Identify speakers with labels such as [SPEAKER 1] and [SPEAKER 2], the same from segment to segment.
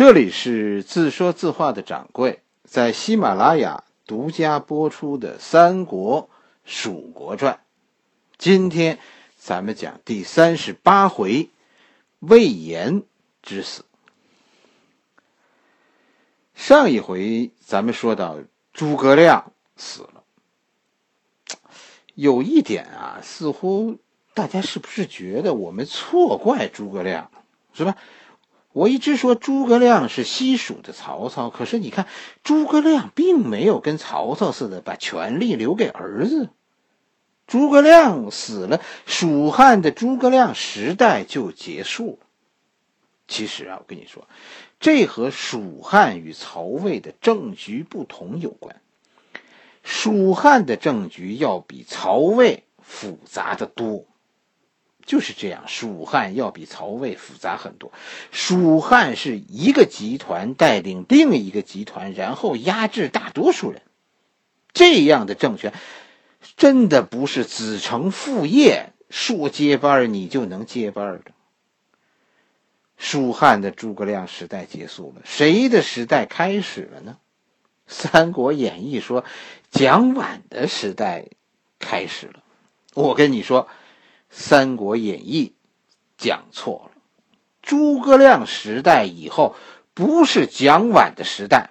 [SPEAKER 1] 这里是自说自话的掌柜，在喜马拉雅独家播出的《三国蜀国传》，今天咱们讲第三十八回魏延之死。上一回咱们说到诸葛亮死了，有一点啊，似乎大家是不是觉得我们错怪诸葛亮，是吧？我一直说诸葛亮是西蜀的曹操，可是你看，诸葛亮并没有跟曹操似的把权力留给儿子。诸葛亮死了，蜀汉的诸葛亮时代就结束了。其实啊，我跟你说，这和蜀汉与曹魏的政局不同有关。蜀汉的政局要比曹魏复杂的多。就是这样，蜀汉要比曹魏复杂很多。蜀汉是一个集团带领另一个集团，然后压制大多数人，这样的政权，真的不是子承父业说接班你就能接班的。蜀汉的诸葛亮时代结束了，谁的时代开始了呢？《三国演义》说蒋琬的时代开始了。我跟你说。《三国演义》讲错了，诸葛亮时代以后不是蒋琬的时代，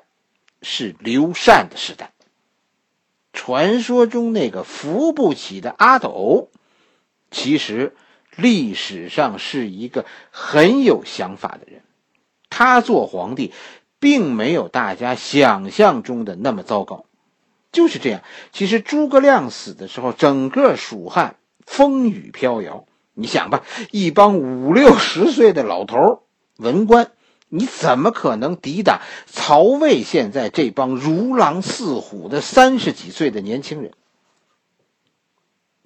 [SPEAKER 1] 是刘禅的时代。传说中那个扶不起的阿斗，其实历史上是一个很有想法的人。他做皇帝，并没有大家想象中的那么糟糕。就是这样，其实诸葛亮死的时候，整个蜀汉。风雨飘摇，你想吧，一帮五六十岁的老头文官，你怎么可能抵挡曹魏现在这帮如狼似虎的三十几岁的年轻人？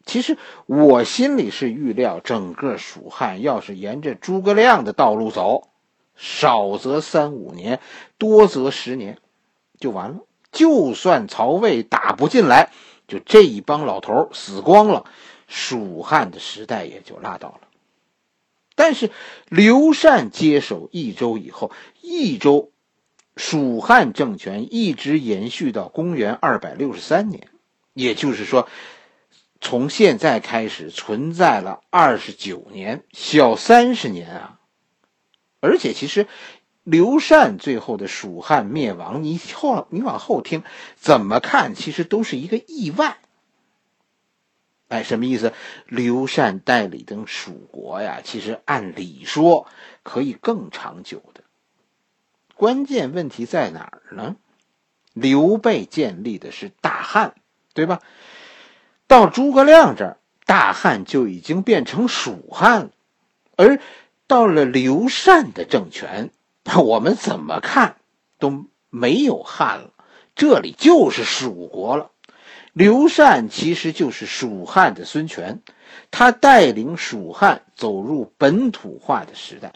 [SPEAKER 1] 其实我心里是预料，整个蜀汉要是沿着诸葛亮的道路走，少则三五年，多则十年，就完了。就算曹魏打不进来，就这一帮老头死光了。蜀汉的时代也就拉倒了，但是刘禅接手益州以后，益州蜀汉政权一直延续到公元二百六十三年，也就是说，从现在开始存在了二十九年，小三十年啊！而且其实刘禅最后的蜀汉灭亡，你后你往后听，怎么看其实都是一个意外。哎，什么意思？刘禅代理的蜀国呀，其实按理说可以更长久的。关键问题在哪儿呢？刘备建立的是大汉，对吧？到诸葛亮这儿，大汉就已经变成蜀汉了。而到了刘禅的政权，我们怎么看都没有汉了，这里就是蜀国了。刘禅其实就是蜀汉的孙权，他带领蜀汉走入本土化的时代。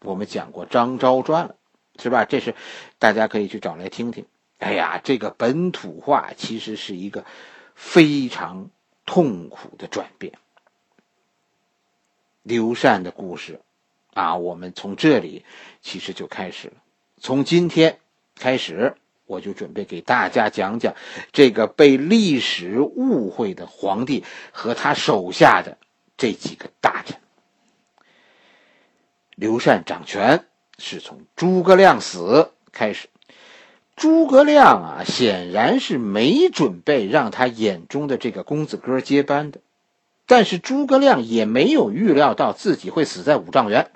[SPEAKER 1] 我们讲过张昭传了，是吧？这是大家可以去找来听听。哎呀，这个本土化其实是一个非常痛苦的转变。刘禅的故事啊，我们从这里其实就开始了。从今天开始。我就准备给大家讲讲这个被历史误会的皇帝和他手下的这几个大臣。刘禅掌权是从诸葛亮死开始，诸葛亮啊，显然是没准备让他眼中的这个公子哥接班的，但是诸葛亮也没有预料到自己会死在五丈原。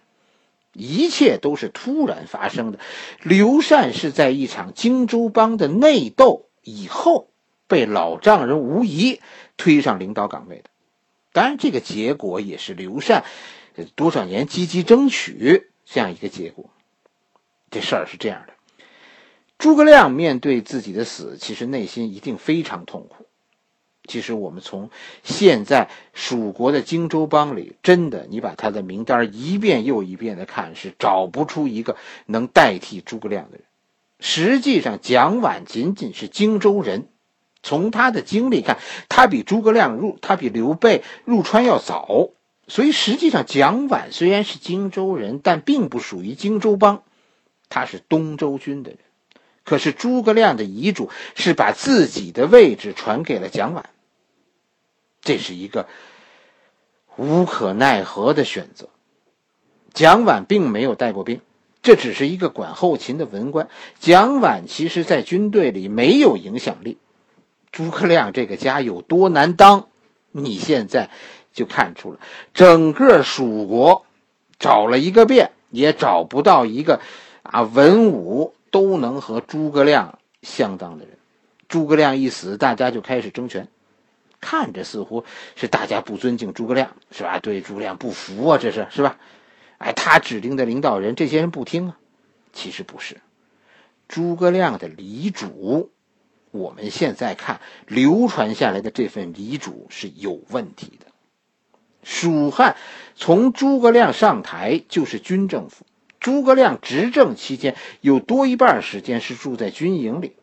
[SPEAKER 1] 一切都是突然发生的。刘禅是在一场荆州帮的内斗以后，被老丈人吴仪推上领导岗位的。当然，这个结果也是刘禅多少年积极争取这样一个结果。这事儿是这样的：诸葛亮面对自己的死，其实内心一定非常痛苦。其实我们从现在蜀国的荆州帮里，真的，你把他的名单一遍又一遍的看，是找不出一个能代替诸葛亮的人。实际上，蒋琬仅仅是荆州人，从他的经历看，他比诸葛亮入，他比刘备入川要早。所以，实际上蒋琬虽然是荆州人，但并不属于荆州帮。他是东周军的人。可是诸葛亮的遗嘱是把自己的位置传给了蒋琬，这是一个无可奈何的选择。蒋琬并没有带过兵，这只是一个管后勤的文官。蒋琬其实在军队里没有影响力。诸葛亮这个家有多难当，你现在就看出了。整个蜀国找了一个遍，也找不到一个啊文武。都能和诸葛亮相当的人，诸葛亮一死，大家就开始争权，看着似乎是大家不尊敬诸葛亮，是吧？对诸葛亮不服啊，这是是吧？哎，他指定的领导人，这些人不听啊。其实不是，诸葛亮的遗嘱，我们现在看流传下来的这份遗嘱是有问题的。蜀汉从诸葛亮上台就是军政府。诸葛亮执政期间，有多一半时间是住在军营里。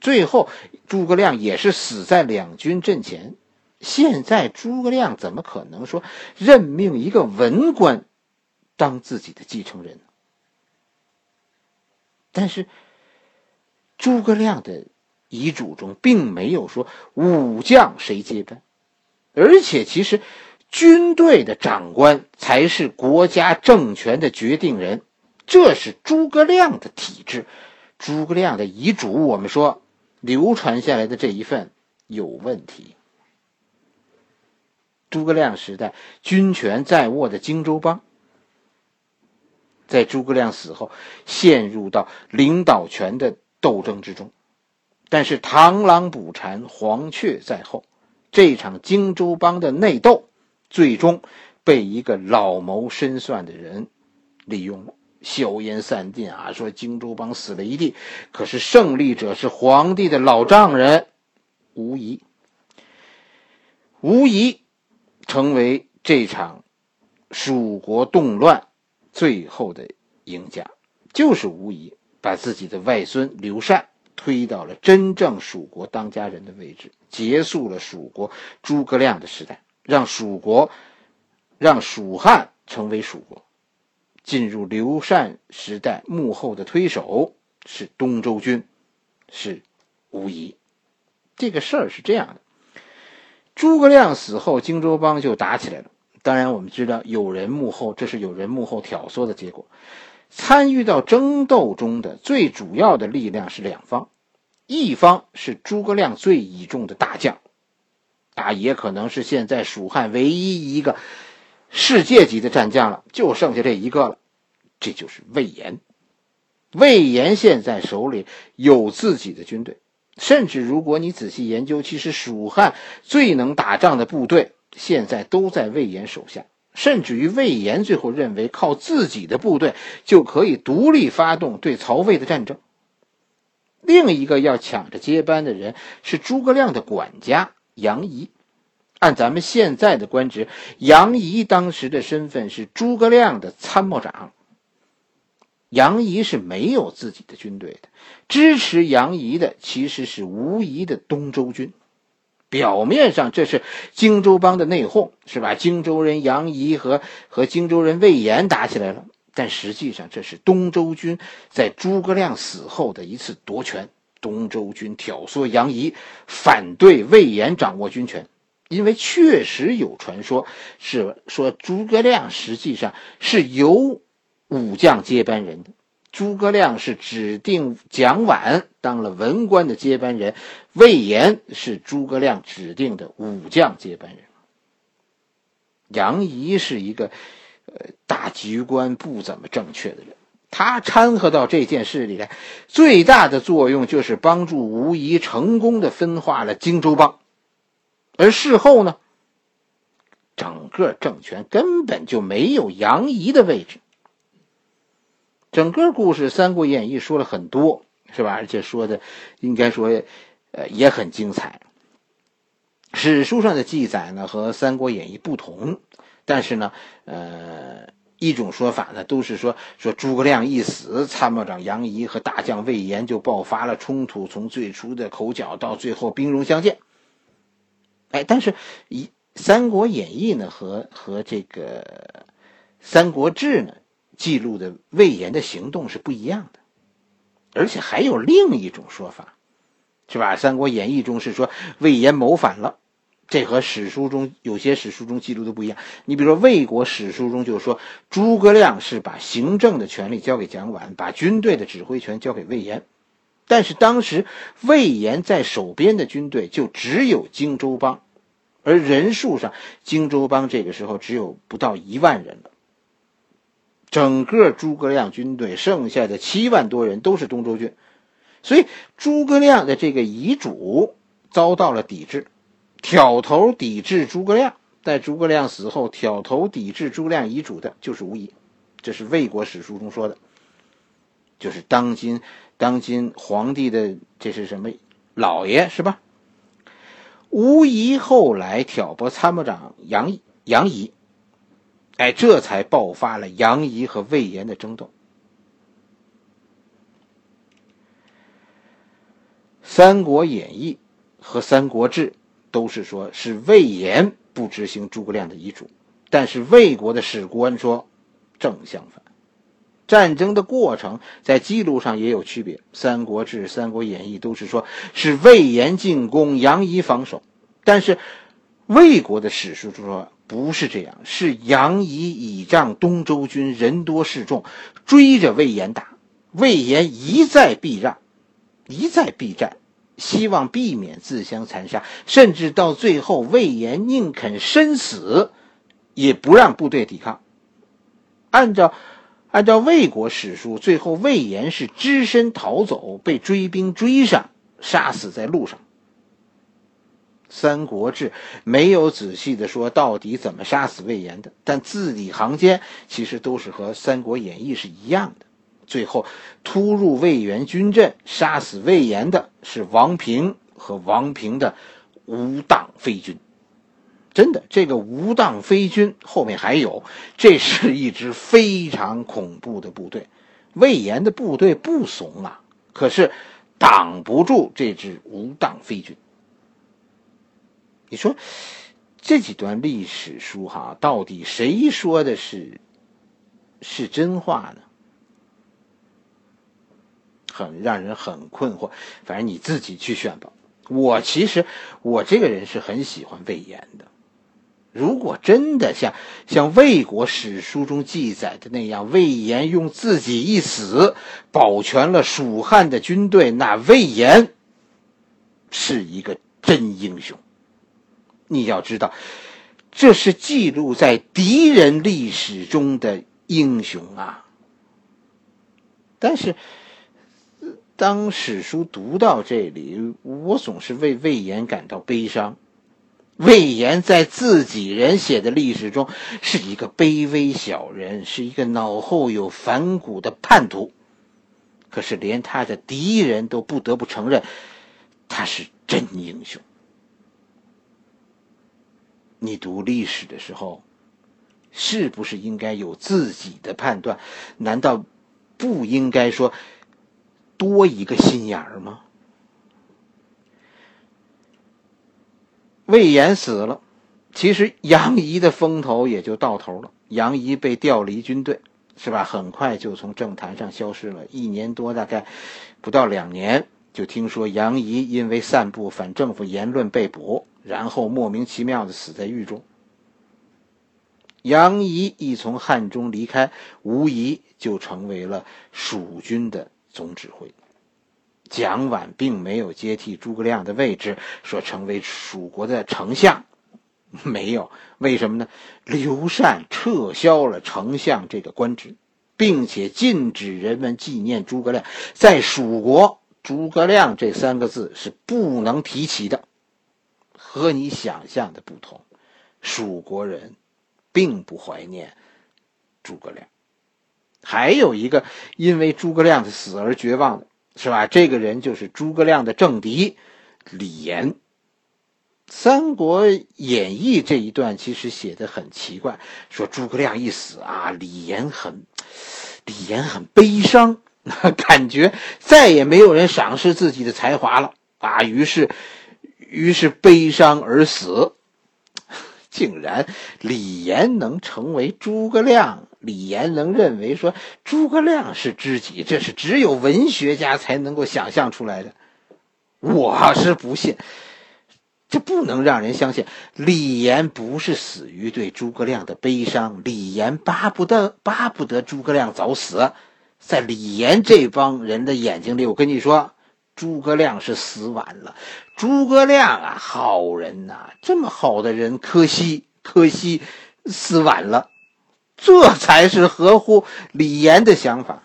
[SPEAKER 1] 最后，诸葛亮也是死在两军阵前。现在，诸葛亮怎么可能说任命一个文官当自己的继承人？但是，诸葛亮的遗嘱中并没有说武将谁接班，而且其实。军队的长官才是国家政权的决定人，这是诸葛亮的体制。诸葛亮的遗嘱，我们说流传下来的这一份有问题。诸葛亮时代，军权在握的荆州帮，在诸葛亮死后陷入到领导权的斗争之中。但是螳螂捕蝉，黄雀在后，这场荆州帮的内斗。最终被一个老谋深算的人利用了，硝烟散尽啊！说荆州帮死了一地，可是胜利者是皇帝的老丈人无疑，无疑成为这场蜀国动乱最后的赢家，就是无疑把自己的外孙刘禅推到了真正蜀国当家人的位置，结束了蜀国诸葛亮的时代。让蜀国，让蜀汉成为蜀国，进入刘禅时代，幕后的推手是东周军，是无疑。这个事儿是这样的：诸葛亮死后，荆州帮就打起来了。当然，我们知道有人幕后，这是有人幕后挑唆的结果。参与到争斗中的最主要的力量是两方，一方是诸葛亮最倚重的大将。啊，也可能是现在蜀汉唯一一个世界级的战将了，就剩下这一个了，这就是魏延。魏延现在手里有自己的军队，甚至如果你仔细研究，其实蜀汉最能打仗的部队现在都在魏延手下，甚至于魏延最后认为靠自己的部队就可以独立发动对曹魏的战争。另一个要抢着接班的人是诸葛亮的管家。杨仪，按咱们现在的官职，杨仪当时的身份是诸葛亮的参谋长。杨仪是没有自己的军队的，支持杨仪的其实是吴仪的东周军。表面上这是荆州帮的内讧，是吧？荆州人杨仪和和荆州人魏延打起来了，但实际上这是东周军在诸葛亮死后的一次夺权。东周军挑唆杨仪反对魏延掌握军权，因为确实有传说是说诸葛亮实际上是有武将接班人的，诸葛亮是指定蒋琬当了文官的接班人，魏延是诸葛亮指定的武将接班人。杨仪是一个呃大局观不怎么正确的人。他掺和到这件事里来，最大的作用就是帮助吴仪成功的分化了荆州帮，而事后呢，整个政权根本就没有杨仪的位置。整个故事《三国演义》说了很多，是吧？而且说的应该说，呃，也很精彩。史书上的记载呢和《三国演义》不同，但是呢，呃。一种说法呢，都是说说诸葛亮一死，参谋长杨仪和大将魏延就爆发了冲突，从最初的口角到最后兵戎相见。哎，但是一《三国演义》呢和和这个《三国志》呢记录的魏延的行动是不一样的，而且还有另一种说法，是吧？《三国演义》中是说魏延谋反了，这和史书中有些史书中记录的不一样。你比如说魏国史书中就说诸葛亮是把行政的权力交给蒋琬，把军队的指挥权交给魏延，但是当时魏延在手边的军队就只有荆州帮，而人数上荆州帮这个时候只有不到一万人了。整个诸葛亮军队剩下的七万多人都是东周军，所以诸葛亮的这个遗嘱遭到了抵制。挑头抵制诸葛亮，在诸葛亮死后挑头抵制诸葛亮遗嘱的就是吴仪，这是魏国史书中说的，就是当今当今皇帝的这是什么老爷是吧？吴仪后来挑拨参谋长杨杨仪。哎，这才爆发了杨仪和魏延的争斗。《三国演义》和《三国志》都是说，是魏延不执行诸葛亮的遗嘱，但是魏国的史官说正相反。战争的过程在记录上也有区别，《三国志》《三国演义》都是说是魏延进攻，杨仪防守，但是魏国的史书说。不是这样，是杨仪倚仗东周军人多势众，追着魏延打，魏延一再避让，一再避战，希望避免自相残杀，甚至到最后，魏延宁肯身死，也不让部队抵抗。按照按照魏国史书，最后魏延是只身逃走，被追兵追上，杀死在路上。《三国志》没有仔细的说到底怎么杀死魏延的，但字里行间其实都是和《三国演义》是一样的。最后突入魏延军阵，杀死魏延的是王平和王平的无当飞军。真的，这个无当飞军后面还有，这是一支非常恐怖的部队。魏延的部队不怂啊，可是挡不住这支无当飞军。你说这几段历史书哈，到底谁说的是是真话呢？很让人很困惑。反正你自己去选吧。我其实我这个人是很喜欢魏延的。如果真的像像魏国史书中记载的那样，魏延用自己一死保全了蜀汉的军队，那魏延是一个真英雄。你要知道，这是记录在敌人历史中的英雄啊。但是，当史书读到这里，我总是为魏延感到悲伤。魏延在自己人写的历史中是一个卑微小人，是一个脑后有反骨的叛徒。可是，连他的敌人都不得不承认，他是真英雄。你读历史的时候，是不是应该有自己的判断？难道不应该说多一个心眼儿吗？魏延死了，其实杨仪的风头也就到头了。杨仪被调离军队，是吧？很快就从政坛上消失了，一年多，大概不到两年，就听说杨仪因为散布反政府言论被捕。然后莫名其妙的死在狱中。杨仪一从汉中离开，无疑就成为了蜀军的总指挥。蒋琬并没有接替诸葛亮的位置，说成为蜀国的丞相，没有。为什么呢？刘禅撤销了丞相这个官职，并且禁止人们纪念诸葛亮。在蜀国，诸葛亮这三个字是不能提起的。和你想象的不同，蜀国人并不怀念诸葛亮。还有一个因为诸葛亮的死而绝望的，是吧？这个人就是诸葛亮的政敌李严。《三国演义》这一段其实写的很奇怪，说诸葛亮一死啊，李严很李严很悲伤，感觉再也没有人赏识自己的才华了啊，于是。于是悲伤而死，竟然李严能成为诸葛亮李严能认为说诸葛亮是知己，这是只有文学家才能够想象出来的。我是不信，这不能让人相信。李严不是死于对诸葛亮的悲伤，李严巴不得巴不得诸葛亮早死。在李严这帮人的眼睛里，我跟你说，诸葛亮是死晚了。诸葛亮啊，好人呐，这么好的人，可惜可惜死晚了。这才是合乎李严的想法。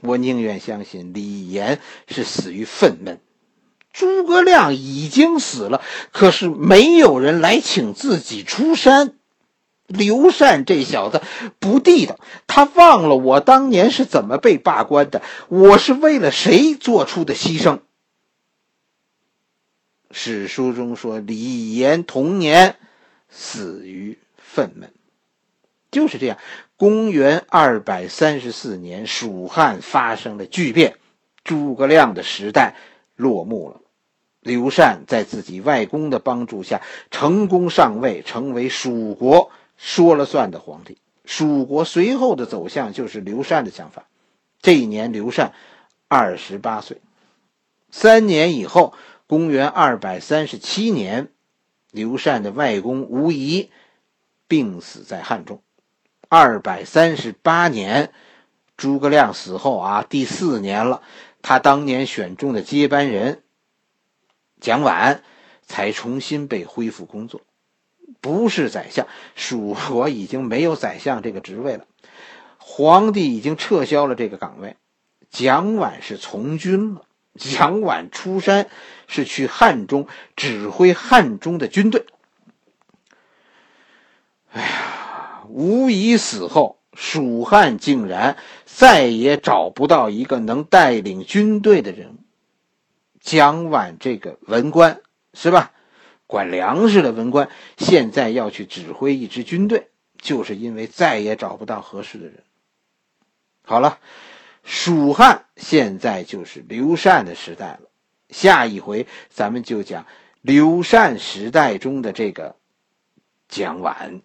[SPEAKER 1] 我宁愿相信李严是死于愤懑。诸葛亮已经死了，可是没有人来请自己出山。刘禅这小子不地道，他忘了我当年是怎么被罢官的，我是为了谁做出的牺牲。史书中说，李严同年死于愤懑，就是这样。公元二百三十四年，蜀汉发生了巨变，诸葛亮的时代落幕了。刘禅在自己外公的帮助下，成功上位，成为蜀国。说了算的皇帝，蜀国随后的走向就是刘禅的想法。这一年，刘禅二十八岁。三年以后，公元二百三十七年，刘禅的外公吴仪病死在汉中。二百三十八年，诸葛亮死后啊，第四年了，他当年选中的接班人蒋琬才重新被恢复工作。不是宰相，蜀国已经没有宰相这个职位了，皇帝已经撤销了这个岗位，蒋琬是从军了。蒋琬出山是去汉中指挥汉中的军队。哎呀，吴仪死后，蜀汉竟然再也找不到一个能带领军队的人物。蒋琬这个文官是吧？管粮食的文官现在要去指挥一支军队，就是因为再也找不到合适的人。好了，蜀汉现在就是刘禅的时代了。下一回咱们就讲刘禅时代中的这个蒋琬。